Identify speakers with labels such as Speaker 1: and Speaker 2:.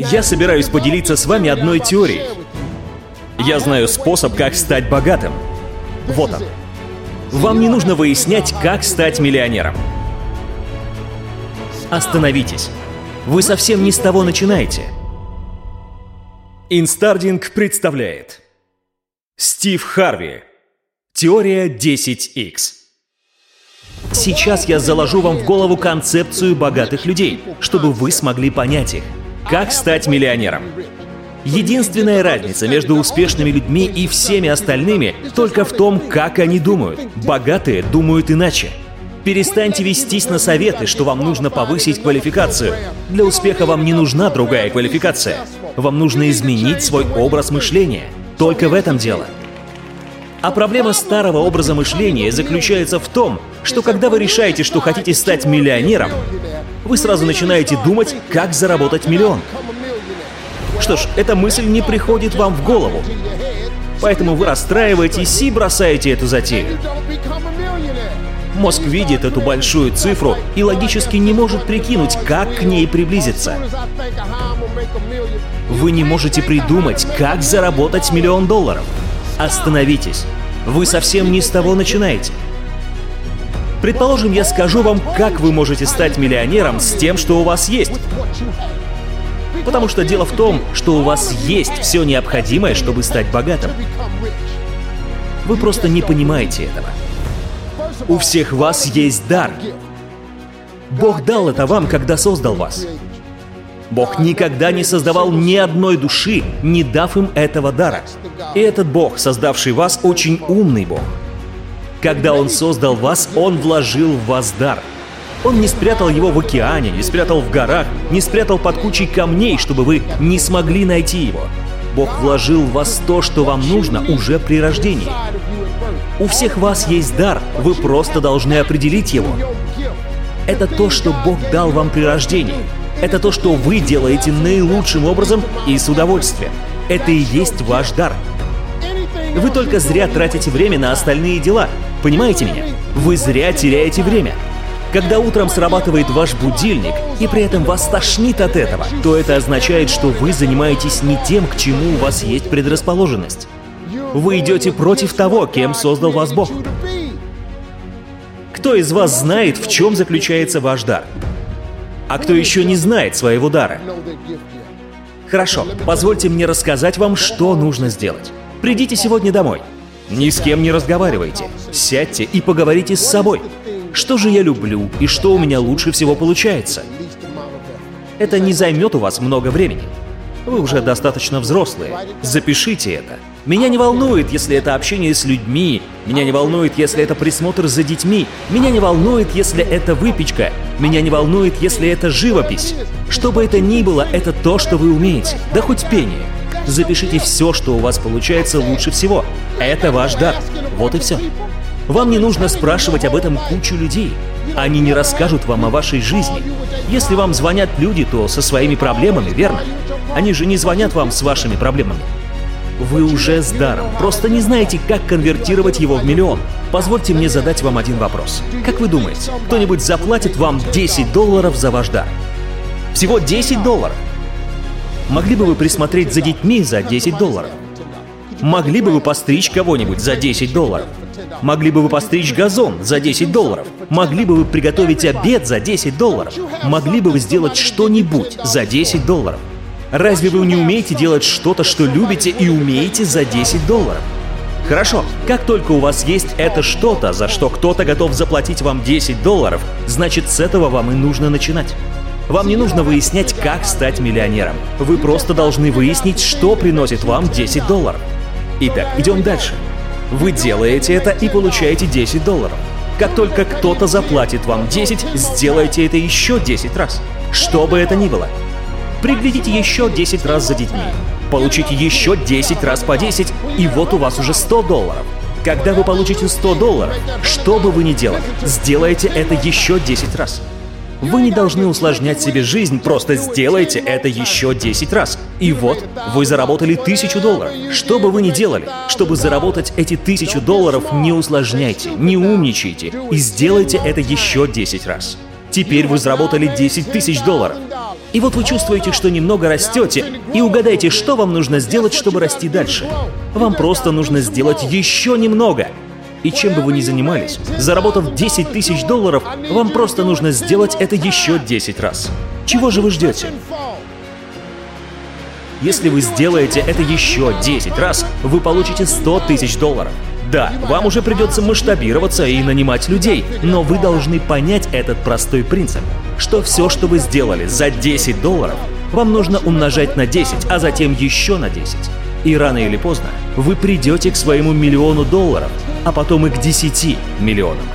Speaker 1: Я собираюсь поделиться с вами одной теорией. Я знаю способ, как стать богатым. Вот он. Вам не нужно выяснять, как стать миллионером. Остановитесь. Вы совсем не с того начинаете. Инстардинг представляет Стив Харви Теория 10X Сейчас я заложу вам в голову концепцию богатых людей, чтобы вы смогли понять их. Как стать миллионером? Единственная разница между успешными людьми и всеми остальными только в том, как они думают. Богатые думают иначе. Перестаньте вестись на советы, что вам нужно повысить квалификацию. Для успеха вам не нужна другая квалификация. Вам нужно изменить свой образ мышления. Только в этом дело. А проблема старого образа мышления заключается в том, что когда вы решаете, что хотите стать миллионером, вы сразу начинаете думать, как заработать миллион. Что ж, эта мысль не приходит вам в голову. Поэтому вы расстраиваетесь и бросаете эту затею. Мозг видит эту большую цифру и логически не может прикинуть, как к ней приблизиться. Вы не можете придумать, как заработать миллион долларов. Остановитесь. Вы совсем не с того начинаете. Предположим, я скажу вам, как вы можете стать миллионером с тем, что у вас есть. Потому что дело в том, что у вас есть все необходимое, чтобы стать богатым. Вы просто не понимаете этого. У всех вас есть дар. Бог дал это вам, когда создал вас. Бог никогда не создавал ни одной души, не дав им этого дара. И этот Бог, создавший вас, очень умный Бог. Когда Он создал вас, Он вложил в вас дар. Он не спрятал его в океане, не спрятал в горах, не спрятал под кучей камней, чтобы вы не смогли найти его. Бог вложил в вас то, что вам нужно уже при рождении. У всех вас есть дар, вы просто должны определить его. Это то, что Бог дал вам при рождении. Это то, что вы делаете наилучшим образом и с удовольствием. Это и есть ваш дар. Вы только зря тратите время на остальные дела. Понимаете меня? Вы зря теряете время. Когда утром срабатывает ваш будильник, и при этом вас тошнит от этого, то это означает, что вы занимаетесь не тем, к чему у вас есть предрасположенность. Вы идете против того, кем создал вас Бог. Кто из вас знает, в чем заключается ваш дар? А кто еще не знает своего дара? Хорошо, позвольте мне рассказать вам, что нужно сделать. Придите сегодня домой. Ни с кем не разговаривайте. Сядьте и поговорите с собой. Что же я люблю и что у меня лучше всего получается? Это не займет у вас много времени. Вы уже достаточно взрослые. Запишите это. Меня не волнует, если это общение с людьми. Меня не волнует, если это присмотр за детьми. Меня не волнует, если это выпечка. Меня не волнует, если это живопись. Что бы это ни было, это то, что вы умеете. Да хоть пение. Запишите все, что у вас получается лучше всего. Это ваш дар. Вот и все. Вам не нужно спрашивать об этом кучу людей. Они не расскажут вам о вашей жизни. Если вам звонят люди, то со своими проблемами, верно? Они же не звонят вам с вашими проблемами. Вы уже с даром, просто не знаете, как конвертировать его в миллион. Позвольте мне задать вам один вопрос. Как вы думаете, кто-нибудь заплатит вам 10 долларов за ваш дар? Всего 10 долларов. Могли бы вы присмотреть за детьми за 10 долларов? Могли бы вы постричь кого-нибудь за 10 долларов? Могли бы вы постричь газон за 10 долларов? Могли бы вы приготовить обед за 10 долларов? Могли бы вы сделать что-нибудь за 10 долларов? Разве вы не умеете делать что-то, что любите и умеете за 10 долларов? Хорошо, как только у вас есть это что-то, за что кто-то готов заплатить вам 10 долларов, значит с этого вам и нужно начинать. Вам не нужно выяснять, как стать миллионером. Вы просто должны выяснить, что приносит вам 10 долларов. Итак, идем дальше. Вы делаете это и получаете 10 долларов. Как только кто-то заплатит вам 10, сделайте это еще 10 раз. Что бы это ни было. Приглядите еще 10 раз за детьми. Получите еще 10 раз по 10, и вот у вас уже 100 долларов. Когда вы получите 100 долларов, что бы вы ни делали, сделайте это еще 10 раз. Вы не должны усложнять себе жизнь, просто сделайте это еще 10 раз. И вот, вы заработали тысячу долларов. Что бы вы ни делали, чтобы заработать эти тысячу долларов, не усложняйте, не умничайте и сделайте это еще 10 раз. Теперь вы заработали 10 тысяч долларов. И вот вы чувствуете, что немного растете, и угадайте, что вам нужно сделать, чтобы расти дальше. Вам просто нужно сделать еще немного. И чем бы вы ни занимались, заработав 10 тысяч долларов, вам просто нужно сделать это еще 10 раз. Чего же вы ждете? Если вы сделаете это еще 10 раз, вы получите 100 тысяч долларов. Да, вам уже придется масштабироваться и нанимать людей, но вы должны понять этот простой принцип, что все, что вы сделали за 10 долларов, вам нужно умножать на 10, а затем еще на 10. И рано или поздно вы придете к своему миллиону долларов, а потом и к 10 миллионам.